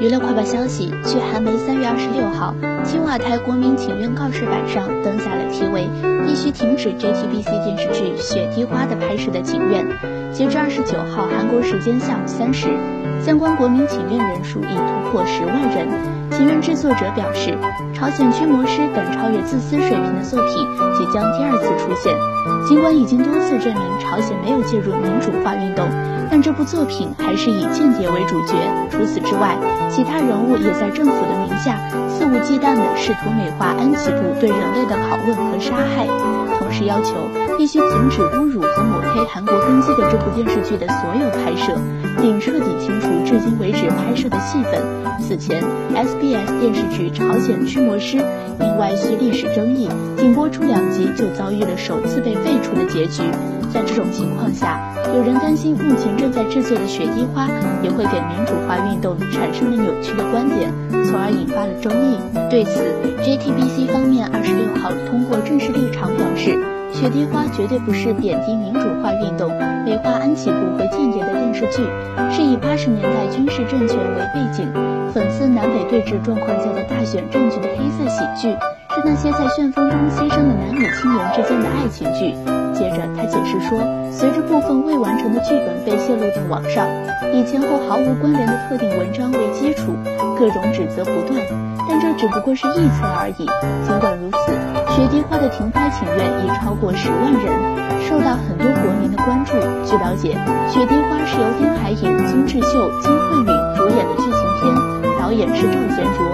娱乐快报消息：据韩媒三月二十六号青瓦台国民请愿告示板上登下了题为“必须停止 JTBC 电视剧《雪滴花》的拍摄的请愿”。截至二十九号韩国时间下午三时，相关国民请愿人数已突破十万人。请愿制作者表示，朝鲜驱魔师等超越自私水平的作品即将第二次出现。尽管已经多次证明朝鲜没有介入民主化运动。但这部作品还是以间谍为主角。除此之外，其他人物也在政府的名下肆无忌惮地试图美化安琪部对人类的拷问和杀害，同时要求必须停止侮辱和抹黑韩国根基的这部电视剧的所有拍摄，并彻底清除至今为止拍摄的戏份。此前，SBS 电视剧《朝鲜驱魔师》因外叙历史争议，仅播出两集就遭遇了首次被废除的结局。在这种情况下，有人担心目前正在制作的《雪滴花》也会给民主化运动产生了扭曲的观点，从而引发了争议。对此，JTBC 方面二十六号通过正式立场表示，《雪滴花》绝对不是贬低民主化运动、美化安琪部和间谍的电视剧，是以八十年代军事政权为背景，讽刺南北对峙状况下的大选政局的黑色喜剧，是那些在旋风中牺牲的男女青年之间的爱情剧。接着，他解释说，随着部分未完成的剧本被泄露到网上，以前后毫无关联的特定文章为基础，各种指责不断。但这只不过是臆测而已。尽管如此，《雪地花》的停拍请愿已超过十万人，受到很多国民的关注。据了解，《雪地花》是由丁海寅、金智秀、金惠允主演的剧情片，导演是赵贤卓。